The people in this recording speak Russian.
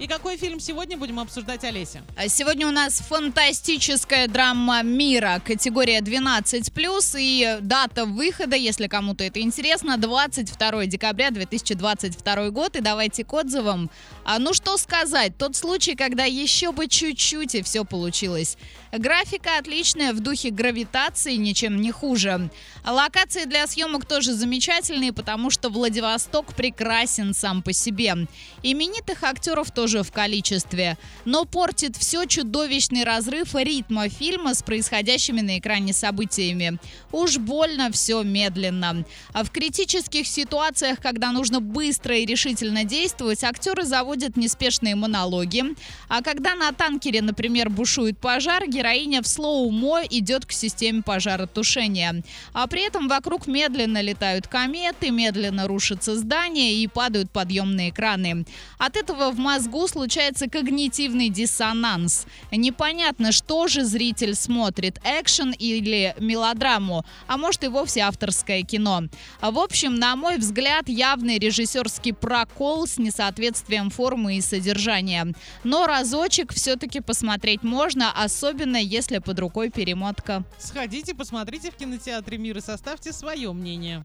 И какой фильм сегодня будем обсуждать, Олеся? А Сегодня у нас фантастическая драма мира, категория 12+, и дата выхода, если кому-то это интересно, 22 декабря 2022 год. И давайте к отзывам. А, ну что сказать, тот случай, когда еще бы чуть-чуть и все получилось. Графика отличная, в духе гравитации, ничем не хуже. Локации для съемок тоже замечательные, потому что Владивосток прекрасен сам по себе. Именитых актеров тоже в количестве. Но портит все чудовищный разрыв ритма фильма с происходящими на экране событиями. Уж больно все медленно. А в критических ситуациях, когда нужно быстро и решительно действовать, актеры заводят неспешные монологи. А когда на танкере, например, бушует пожар, героиня в слоумо идет к системе пожаротушения. А при этом вокруг медленно летают кометы, медленно рушатся здания и падают подъемные краны. От этого в мозгу случается когнитивный диссонанс. Непонятно, что же зритель смотрит, экшен или мелодраму, а может и вовсе авторское кино. В общем, на мой взгляд, явный режиссерский прокол с несоответствием формы и содержания. Но разочек все-таки посмотреть можно, особенно если под рукой перемотка. Сходите, посмотрите в кинотеатре «Мир» и составьте свое мнение.